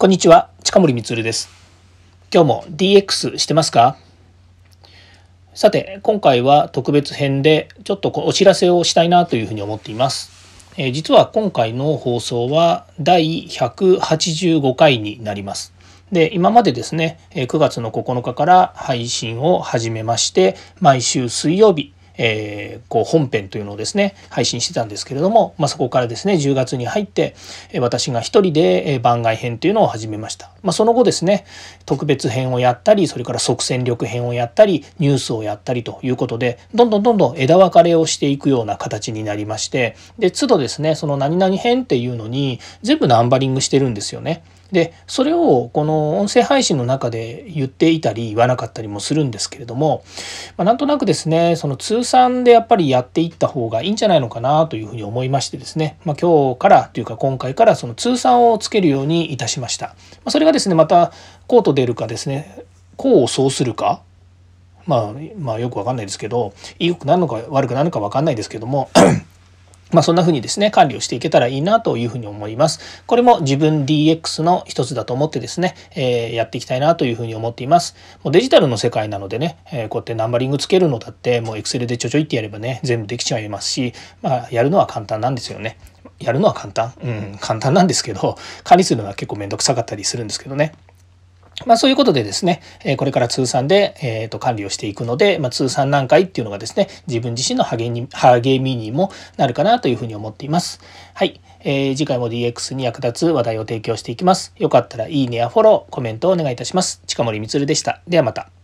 こんにちは、近森光です。今日も DX してますか？さて、今回は特別編でちょっとお知らせをしたいなというふうに思っています。え、実は今回の放送は第185回になります。で、今までですね、9月の9日から配信を始めまして、毎週水曜日、えー、こう本編というのをですね配信してたんですけれども、まあ、そこからですね10月に入って私が一人で番外編というのを始めました、まあ、その後ですね特別編をやったりそれから即戦力編をやったりニュースをやったりということでどんどんどんどん枝分かれをしていくような形になりましてで都度ですねその何々編っていうのに全部ナンバリングしてるんですよね。でそれをこの音声配信の中で言っていたり言わなかったりもするんですけれども、まあ、なんとなくですねその通算でやっぱりやっていった方がいいんじゃないのかなというふうに思いましてですね、まあ、今日からというか今回からその通算をつけるようにいたしました。まあ、それがですねまたこうと出るかですねこうそうするかまあ、まあよくわかんないですけど良くなるのか悪くなるのかわかんないですけどもまあそんな風にですね、管理をしていけたらいいなというふうに思います。これも自分 DX の一つだと思ってですね、えー、やっていきたいなというふうに思っています。もうデジタルの世界なのでね、えー、こうやってナンバリングつけるのだって、もう Excel でちょちょいってやればね、全部できちゃいますし、まあやるのは簡単なんですよね。やるのは簡単うん、簡単なんですけど、管理するのは結構めんどくさかったりするんですけどね。まあそういうことでですね、これから通算で、えー、と管理をしていくので、まあ、通算何回っていうのがですね、自分自身の励み励みにもなるかなというふうに思っています。はい、えー、次回も DX に役立つ話題を提供していきます。よかったらいいねやフォロー、コメントをお願いいたします。近森光でした。ではまた。